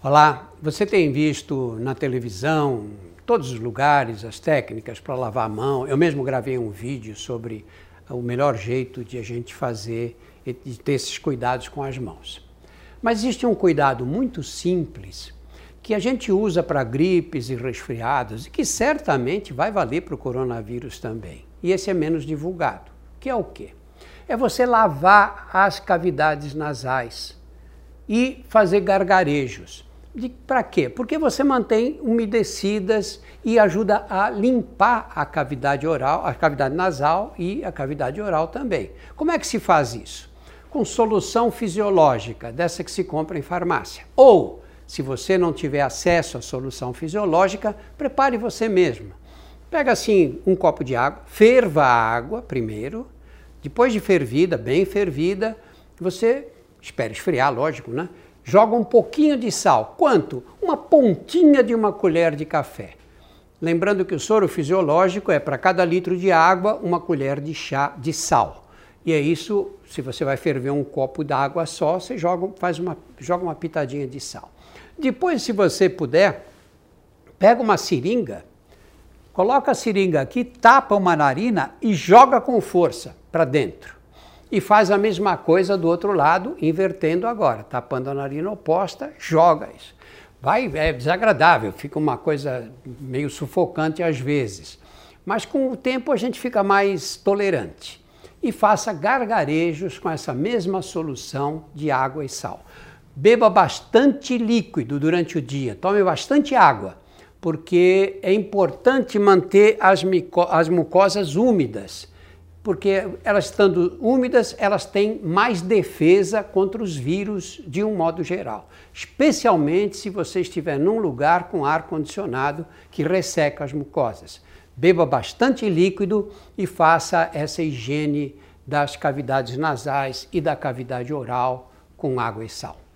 Olá, você tem visto na televisão, todos os lugares, as técnicas para lavar a mão. Eu mesmo gravei um vídeo sobre o melhor jeito de a gente fazer e de ter esses cuidados com as mãos. Mas existe um cuidado muito simples que a gente usa para gripes e resfriados e que certamente vai valer para o coronavírus também. E esse é menos divulgado, que é o quê? É você lavar as cavidades nasais e fazer gargarejos. Para quê? Porque você mantém umedecidas e ajuda a limpar a cavidade oral, a cavidade nasal e a cavidade oral também. Como é que se faz isso? Com solução fisiológica, dessa que se compra em farmácia. Ou, se você não tiver acesso à solução fisiológica, prepare você mesmo. Pega assim um copo de água, ferva a água primeiro, depois de fervida, bem fervida, você espera esfriar, lógico, né? Joga um pouquinho de sal. Quanto? Uma pontinha de uma colher de café. Lembrando que o soro fisiológico é para cada litro de água uma colher de chá de sal. E é isso, se você vai ferver um copo d'água só, você joga, faz uma, joga uma pitadinha de sal. Depois, se você puder, pega uma seringa, coloca a seringa aqui, tapa uma narina e joga com força para dentro e faz a mesma coisa do outro lado, invertendo agora, tapando a narina oposta, joga isso. Vai, é desagradável, fica uma coisa meio sufocante às vezes, mas com o tempo a gente fica mais tolerante. E faça gargarejos com essa mesma solução de água e sal. Beba bastante líquido durante o dia, tome bastante água, porque é importante manter as, as mucosas úmidas porque elas estando úmidas, elas têm mais defesa contra os vírus de um modo geral, especialmente se você estiver num lugar com ar condicionado que resseca as mucosas. Beba bastante líquido e faça essa higiene das cavidades nasais e da cavidade oral com água e sal.